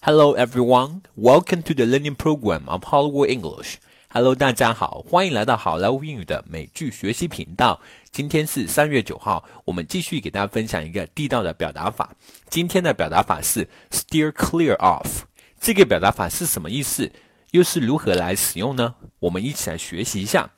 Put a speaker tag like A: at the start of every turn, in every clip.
A: Hello everyone, welcome to the learning program of Hollywood English. Hello，大家好，欢迎来到好莱坞英语的美剧学习频道。今天是三月九号，我们继续给大家分享一个地道的表达法。今天的表达法是 steer clear of。这个表达法是什么意思？又是如何来使用呢？我们一起来学习一下。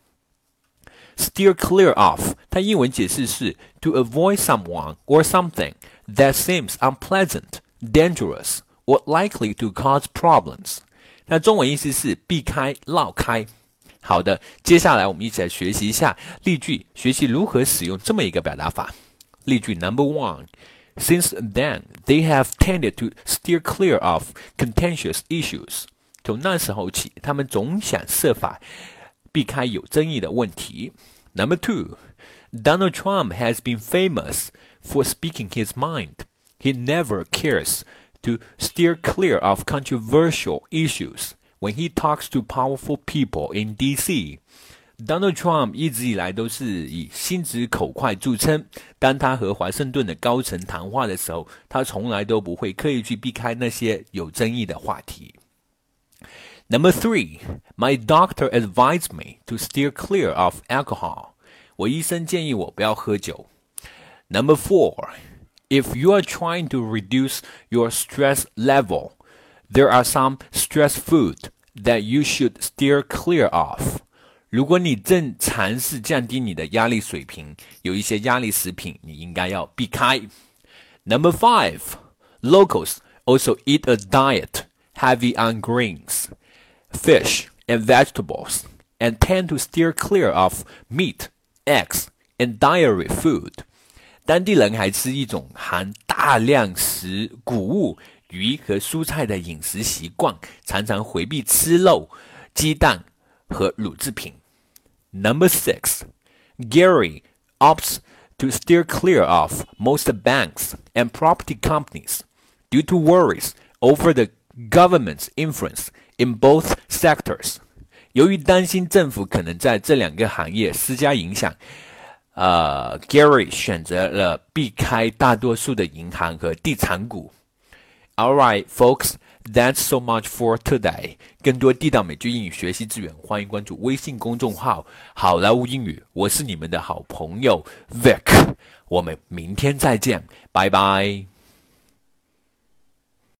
A: Steer clear of，它英文解释是 to avoid someone or something that seems unpleasant, dangerous, or likely to cause problems。那中文意思是避开、绕开。好的，接下来我们一起来学习一下例句，学习如何使用这么一个表达法。例句 Number one。Since then, they have tended to steer clear of contentious issues. 从那时候起，他们总想设法避开有争议的问题。Number two, Donald Trump has been famous for speaking his mind. He never cares to steer clear of controversial issues when he talks to powerful people in D.C. Donald Trump 一直以来都是以心直口快着称。当他和华盛顿的高层谈话的时候，他从来都不会刻意去避开那些有争议的话题。Number three, my doctor advised me to steer clear of alcohol. 我医生建议我不要喝酒。Number four. If you are trying to reduce your stress level, there are some stress food that you should steer clear of. 如果你正尝试降低你的压力水平，有一些压力食品你应该要避开。Number five, locals also eat a diet heavy on greens, fish, and vegetables, and tend to steer clear of meat, eggs, and dairy food. 当地人还吃一种含大量食谷物、鱼和蔬菜的饮食习惯，常常回避吃肉、鸡蛋和乳制品。Number six, Gary opts to steer clear of most banks and property companies due to worries over the government's influence in both sectors. 由于担心政府可能在这两个行业施加影响， 呃，Gary 选择了避开大多数的银行和地产股。All right, folks, that's so much for today. 更多地道美剧英语学习资源，欢迎关注微信公众号“好莱坞英语”。我是你们的好朋友 Vic，我们明天再见，拜拜。